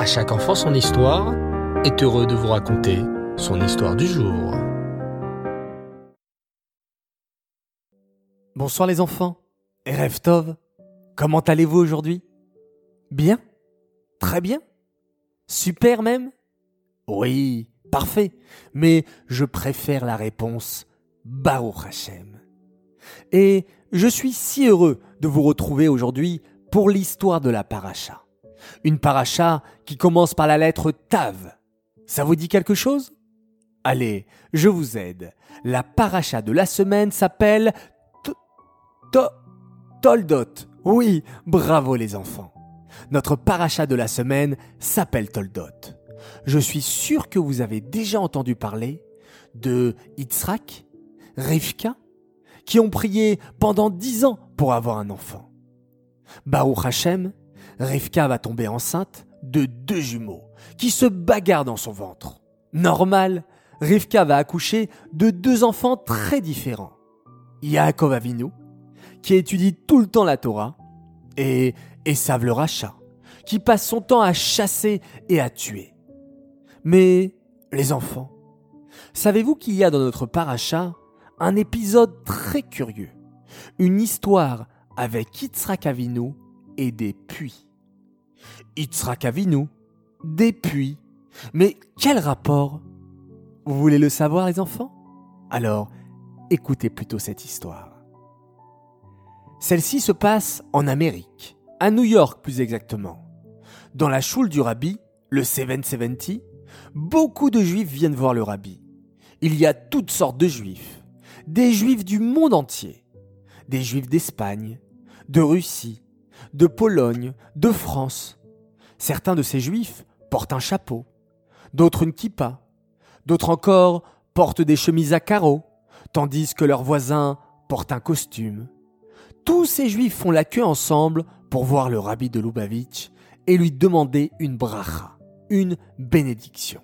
À chaque enfant son histoire est heureux de vous raconter son histoire du jour. Bonsoir les enfants. Erev Tov. Comment allez-vous aujourd'hui? Bien Très bien Super même Oui, parfait. Mais je préfère la réponse Baruch Hashem. Et je suis si heureux de vous retrouver aujourd'hui pour l'histoire de la paracha. Une paracha qui commence par la lettre Tav. Ça vous dit quelque chose? Allez, je vous aide. La paracha de la semaine s'appelle Toldot. Oui, bravo les enfants. Notre paracha de la semaine s'appelle Toldot. Je suis sûr que vous avez déjà entendu parler de Yitzhak, Rivka, qui ont prié pendant dix ans pour avoir un enfant. Baruch Hashem, Rivka va tomber enceinte de deux jumeaux qui se bagarrent dans son ventre. Normal, Rivka va accoucher de deux enfants très différents. Yaakov Avinu, qui étudie tout le temps la Torah, et Esav le qui passe son temps à chasser et à tuer. Mais, les enfants, savez-vous qu'il y a dans notre paracha un épisode très curieux, une histoire avec Yitzhak Avinu et des puits? Yitzhak Avinu, des puits. Mais quel rapport? Vous voulez le savoir les enfants? Alors, écoutez plutôt cette histoire. Celle-ci se passe en Amérique, à New York plus exactement. Dans la choule du rabbi, le 770, beaucoup de juifs viennent voir le rabbi. Il y a toutes sortes de juifs des juifs du monde entier, des juifs d'Espagne, de Russie, de Pologne, de France. Certains de ces juifs portent un chapeau, d'autres une kippa, d'autres encore portent des chemises à carreaux, tandis que leurs voisins portent un costume. Tous ces juifs font la queue ensemble pour voir le rabbi de Lubavitch et lui demander une bracha, une bénédiction.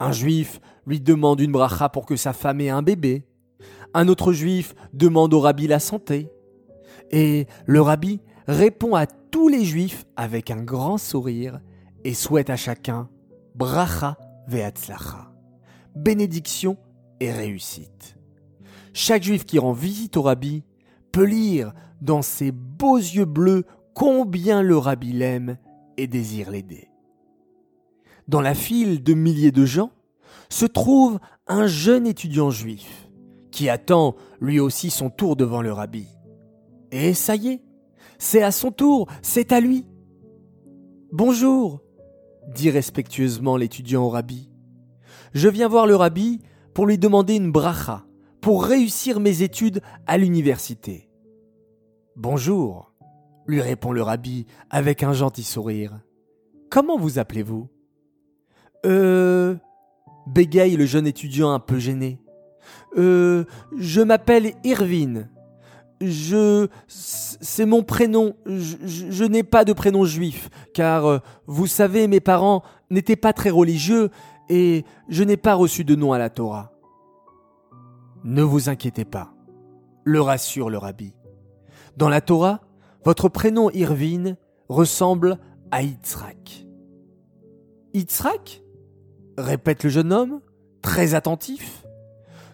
Un juif lui demande une bracha pour que sa femme ait un bébé. Un autre juif demande au rabbi la santé. Et le rabbi répond à tous les juifs avec un grand sourire et souhaite à chacun bracha ve'atzlacha, bénédiction et réussite. Chaque juif qui rend visite au rabbi peut lire dans ses beaux yeux bleus combien le rabbi l'aime et désire l'aider. Dans la file de milliers de gens se trouve un jeune étudiant juif qui attend lui aussi son tour devant le rabbi. Et ça y est, c'est à son tour, c'est à lui. Bonjour, dit respectueusement l'étudiant au rabbi. Je viens voir le rabbi pour lui demander une bracha, pour réussir mes études à l'université. Bonjour, lui répond le rabbi avec un gentil sourire. Comment vous appelez-vous? Euh. bégaye le jeune étudiant un peu gêné. Euh, je m'appelle Irvine. Je, c'est mon prénom. Je, n'ai pas de prénom juif, car euh, vous savez, mes parents n'étaient pas très religieux et je n'ai pas reçu de nom à la Torah. Ne vous inquiétez pas, le rassure le rabbi. Dans la Torah, votre prénom Irvine ressemble à Yitzhak. Yitzhak? répète le jeune homme, très attentif.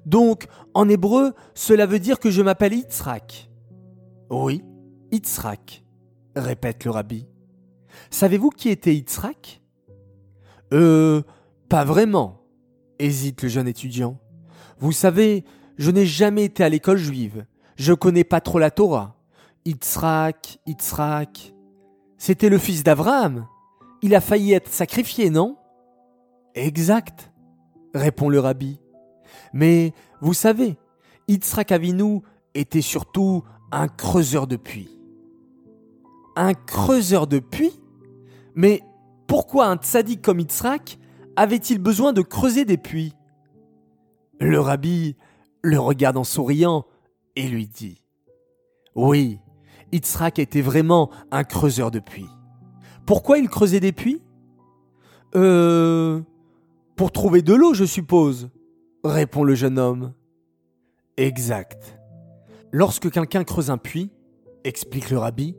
Donc, en hébreu, cela veut dire que je m'appelle Yitzhak. Oui, Yitzhak, répète le rabbi. Savez-vous qui était Yitzhak? Euh, pas vraiment, hésite le jeune étudiant. Vous savez, je n'ai jamais été à l'école juive. Je connais pas trop la Torah. Yitzhak, Yitzhak. C'était le fils d'Abraham. Il a failli être sacrifié, non? Exact, répond le rabbi. Mais vous savez, Yitzhak Avinu était surtout un creuseur de puits. Un creuseur de puits? Mais pourquoi un tzaddik comme Yitzhak avait-il besoin de creuser des puits? Le rabbi le regarde en souriant et lui dit Oui, Yitzhak était vraiment un creuseur de puits. Pourquoi il creusait des puits? Euh. Pour trouver de l'eau, je suppose répond le jeune homme. Exact. Lorsque quelqu'un creuse un puits, explique le rabbi,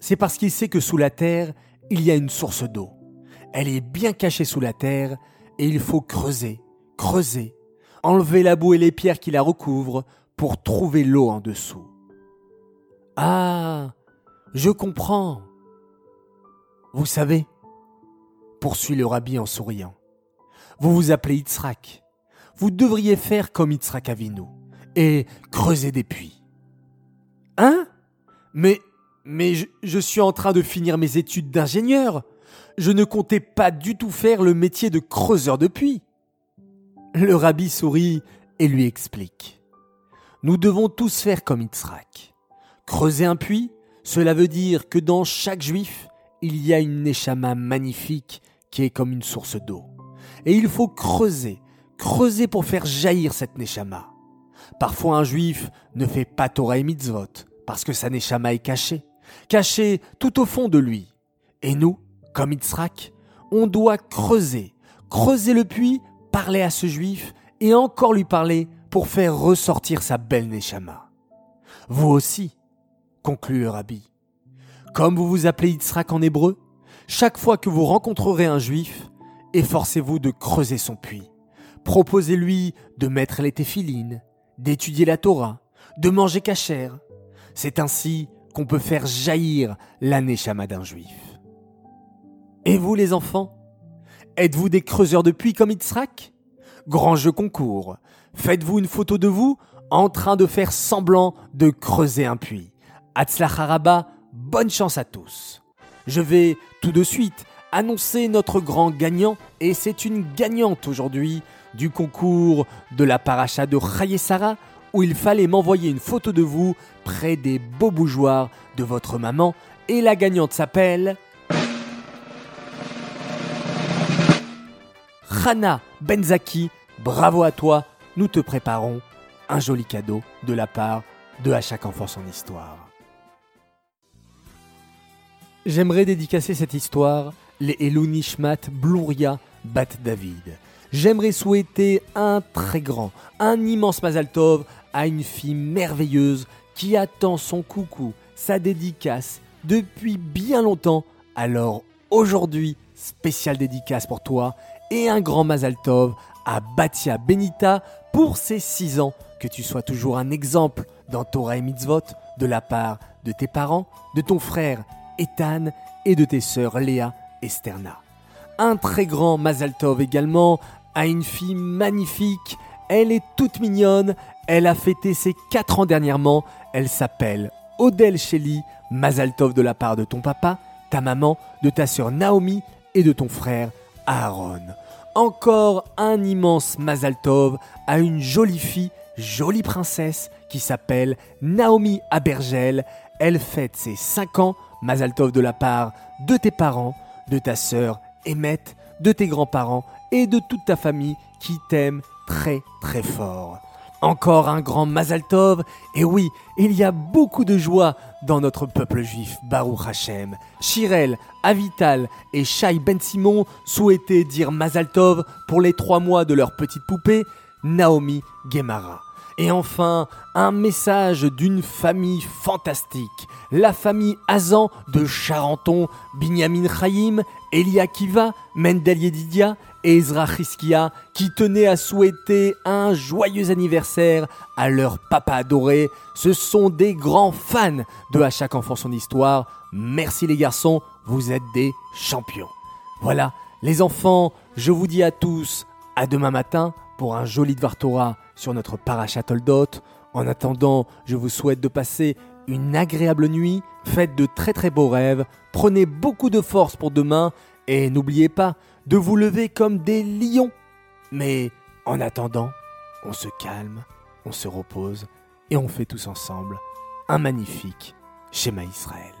c'est parce qu'il sait que sous la terre, il y a une source d'eau. Elle est bien cachée sous la terre et il faut creuser, creuser, enlever la boue et les pierres qui la recouvrent pour trouver l'eau en dessous. Ah, je comprends. Vous savez, poursuit le rabbi en souriant, vous vous appelez Yitzhak. Vous devriez faire comme Yitzhak Avinu et creuser des puits. Hein? Mais, mais je, suis en train de finir mes études d'ingénieur. Je ne comptais pas du tout faire le métier de creuseur de puits. Le rabbi sourit et lui explique. Nous devons tous faire comme Yitzhak. Creuser un puits, cela veut dire que dans chaque juif, il y a une neshama magnifique qui est comme une source d'eau. Et il faut creuser, creuser pour faire jaillir cette neshama. Parfois un juif ne fait pas Torah et mitzvot parce que sa neshama est cachée, cachée tout au fond de lui. Et nous, comme Yitzhak, on doit creuser, creuser le puits, parler à ce juif et encore lui parler pour faire ressortir sa belle neshama. Vous aussi, conclut le rabbi. Comme vous vous appelez Yitzhak en hébreu, chaque fois que vous rencontrerez un juif, efforcez-vous de creuser son puits. Proposez-lui de mettre les téphilines, d'étudier la Torah, de manger cachère. C'est ainsi qu'on peut faire jaillir la neshama d'un juif. Et vous les enfants Êtes-vous des creuseurs de puits comme Yitzhak? Grand jeu concours. Faites-vous une photo de vous en train de faire semblant de creuser un puits. Haraba, bonne chance à tous. Je vais tout de suite annoncer notre grand gagnant et c'est une gagnante aujourd'hui du concours de la paracha de Sarah où il fallait m'envoyer une photo de vous près des beaux bougeoirs de votre maman et la gagnante s'appelle Hana Benzaki. Bravo à toi, nous te préparons un joli cadeau de la part de À chaque enfant son histoire. J'aimerais dédicacer cette histoire les Elunishmat Blouria Bat David. J'aimerais souhaiter un très grand, un immense Mazaltov à une fille merveilleuse qui attend son coucou, sa dédicace depuis bien longtemps. Alors aujourd'hui, spéciale dédicace pour toi et un grand Mazaltov à Batia Benita pour ses 6 ans. Que tu sois toujours un exemple dans Torah et Mitzvot de la part de tes parents, de ton frère Ethan et de tes sœurs Léa et Sterna. Un très grand Mazaltov également à une fille magnifique. Elle est toute mignonne. Elle a fêté ses 4 ans dernièrement. Elle s'appelle Odelle Shelley. Mazaltov de la part de ton papa, ta maman, de ta sœur Naomi et de ton frère Aaron. Encore un immense Mazaltov à une jolie fille, jolie princesse qui s'appelle Naomi Abergel. Elle fête ses 5 ans, Mazaltov de la part de tes parents, de ta sœur Emmett, de tes grands-parents et de toute ta famille qui t'aime très très fort. Encore un grand Mazaltov, et oui, il y a beaucoup de joie dans notre peuple juif, Baruch Hashem. Shirel, Avital et Shai Ben Simon souhaitaient dire Mazaltov pour les trois mois de leur petite poupée, Naomi Gemara. Et enfin, un message d'une famille fantastique, la famille Azan de Charenton, Binyamin Chaim, Elia Kiva, Mendel Yedidia et Ezra Chiskia qui tenaient à souhaiter un joyeux anniversaire à leur papa adoré. Ce sont des grands fans de À chaque enfant son histoire. Merci les garçons, vous êtes des champions. Voilà, les enfants, je vous dis à tous à demain matin pour un joli Dvartora sur notre parachat Toldot. En attendant, je vous souhaite de passer une agréable nuit, faites de très très beaux rêves, prenez beaucoup de force pour demain et n'oubliez pas de vous lever comme des lions. Mais en attendant, on se calme, on se repose et on fait tous ensemble un magnifique schéma Israël.